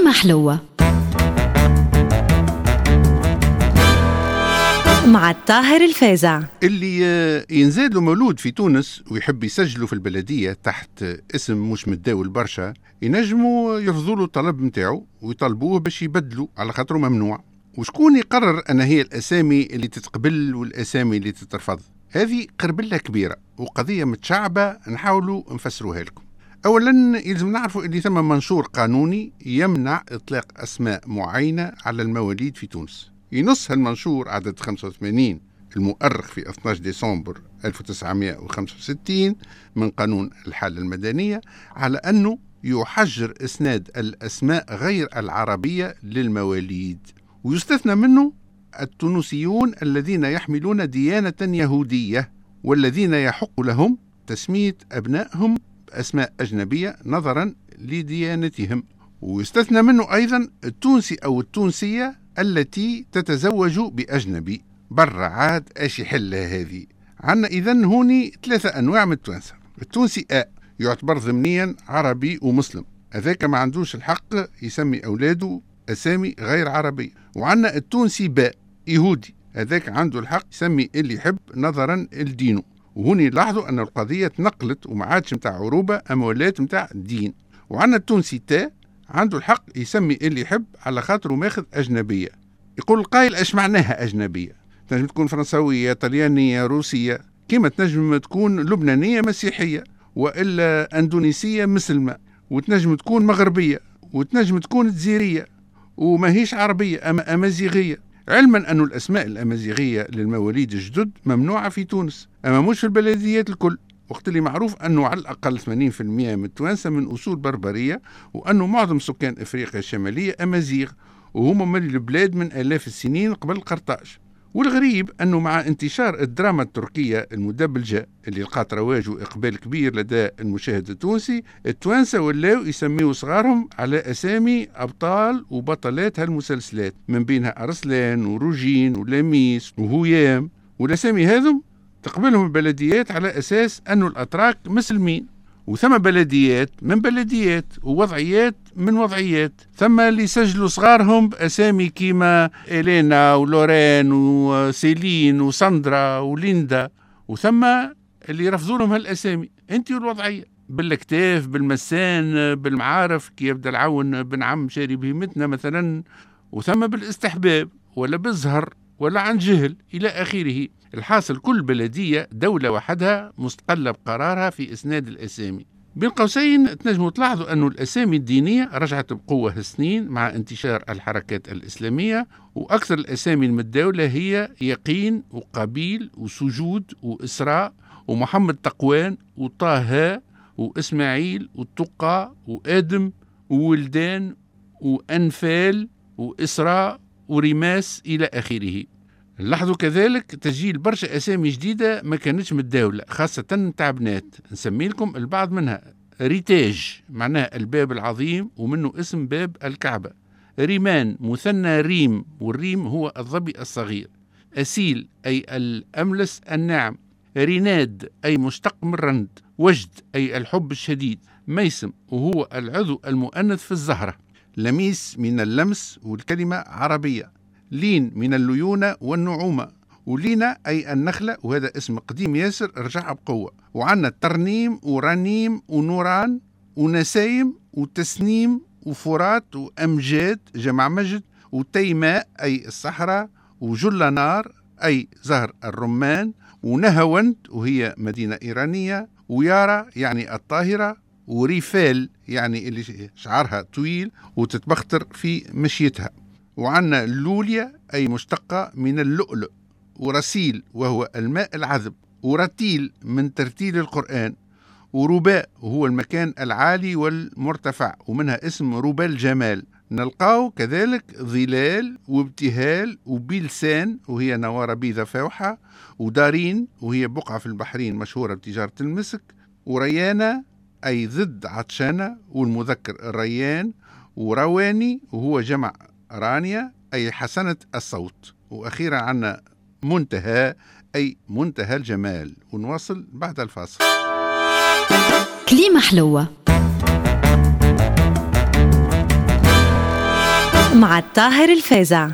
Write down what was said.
كليمة حلوة. مع الطاهر الفازع اللي آه، ينزاد له مولود في تونس ويحب يسجله في البلدية تحت اسم مش متداول برشا ينجموا يرفضوا له الطلب نتاعو ويطالبوه باش يبدلوا على خاطره ممنوع. وشكون يقرر أن هي الأسامي اللي تتقبل والأسامي اللي تترفض؟ هذه قربلة كبيرة وقضية متشعبة نحاولوا نفسروها لكم. اولا يلزم نعرفوا اللي ثم منشور قانوني يمنع إطلاق أسماء معينة على المواليد في تونس. ينص هالمنشور عدد 85 المؤرخ في 12 ديسمبر 1965 من قانون الحالة المدنية على أنه يحجر إسناد الأسماء غير العربية للمواليد. ويستثنى منه التونسيون الذين يحملون ديانة يهودية والذين يحق لهم تسمية أبنائهم بأسماء أجنبية نظرا لديانتهم. ويستثنى منه أيضا التونسي أو التونسية التي تتزوج بأجنبي. برا عاد إيش يحل هذه؟ عندنا إذا هوني ثلاثة أنواع من التوانسة. التونسي أ يعتبر ضمنيا عربي ومسلم. هذاك ما عندوش الحق يسمي أولاده أسامي غير عربية. وعندنا التونسي باء يهودي. هذاك عنده الحق يسمي اللي يحب نظرا لدينه. وهوني لاحظوا أن القضية تنقلت وما عادش متاع عروبة أما ولات متاع دين. وعندنا التونسي تا عنده الحق يسمي اللي يحب على خاطره ماخذ أجنبية. يقول القائل إيش معناها أجنبية؟ تنجم تكون فرنسوية طليانية روسية. كما تنجم تكون لبنانية مسيحية وإلا أندونيسية مسلمة. وتنجم تكون مغربية وتنجم تكون جزيرية. وماهيش عربية أما أمازيغية علما أن الأسماء الأمازيغية للمواليد الجدد ممنوعة في تونس أما مش في البلديات الكل. وقت اللي معروف أنه على الأقل 80% من التوانسة من أصول بربرية وأنه معظم سكان إفريقيا الشمالية أمازيغ وهم من البلاد من آلاف السنين قبل القرطاج والغريب أنه مع انتشار الدراما التركية المدبلجة اللي لقات رواج وإقبال كبير لدى المشاهد التونسي التوانسة ولاو يسميوا صغارهم على أسامي أبطال وبطلات هالمسلسلات من بينها أرسلان وروجين ولميس وهيام والأسامي هذم تقبلهم البلديات على أساس أنه الأتراك مسلمين وثم بلديات من بلديات ووضعيات من وضعيات ثم اللي سجلوا صغارهم بأسامي كيما إلينا ولورين وسيلين وساندرا وليندا. وثم اللي رفضوا لهم هالأسامي. أنت والوضعية. بالكتاف بالمسان بالمعارف كي يبدأ العون بن عم شاري بهيمتنا مثلا. وثم بالإستحباب ولا بالزهر ولا عن جهل إلى آخره. الحاصل كل بلدية دولة وحدها مستقلة بقرارها في إسناد الأسامي. بين قوسين تنجموا تلاحظوا أن الأسامي الدينية رجعت بقوة هالسنين مع انتشار الحركات الإسلامية وأكثر الأسامي المتداولة هي يقين وقبيل وسجود وإسراء ومحمد تقوان وطه وإسماعيل وتقى وآدم وولدان وأنفال وإسراء ورماس إلى آخره. لاحظوا كذلك تسجيل برشا أسامي جديدة ما كانتش متداولة خاصة نتاع بنات. نسمي لكم البعض منها ريتاج معناها الباب العظيم ومنه اسم باب الكعبة. ريمان مثنى ريم والريم هو الظبي الصغير. أسيل أي الأملس الناعم. ريناد أي مشتق من رند وجد أي الحب الشديد. ميسم وهو العضو المؤنث في الزهرة. لميس من اللمس والكلمة عربية. لين من الليونة والنعومة. ولينا أي النخلة وهذا اسم قديم ياسر رجع بقوة. وعنا الترنيم ورنيم ونوران ونسايم وتسنيم وفرات وأمجاد جمع مجد وتيماء أي الصحراء وجل نار أي زهر الرمان ونهوند وهي مدينة إيرانية ويارا يعني الطاهرة وريفال يعني اللي شعرها طويل وتتبختر في مشيتها. وعندنا لوليا أي مشتقة من اللؤلؤ ورسيل وهو الماء العذب ورتيل من ترتيل القرآن ورباء وهو المكان العالي والمرتفع ومنها اسم ربا الجمال. نلقاه كذلك ظلال وابتهال وبيلسان وهي نوارة بيضة فوحة ودارين وهي بقعة في البحرين مشهورة بتجارة المسك وريانة أي ضد عطشانة والمذكر الريان ورواني وهو جمع رانيا أي حسنة الصوت. وأخيرا عنا منتهى أي منتهى الجمال. ونواصل بعد الفاصل. كليمة حلوة. مع الطاهر الفازع.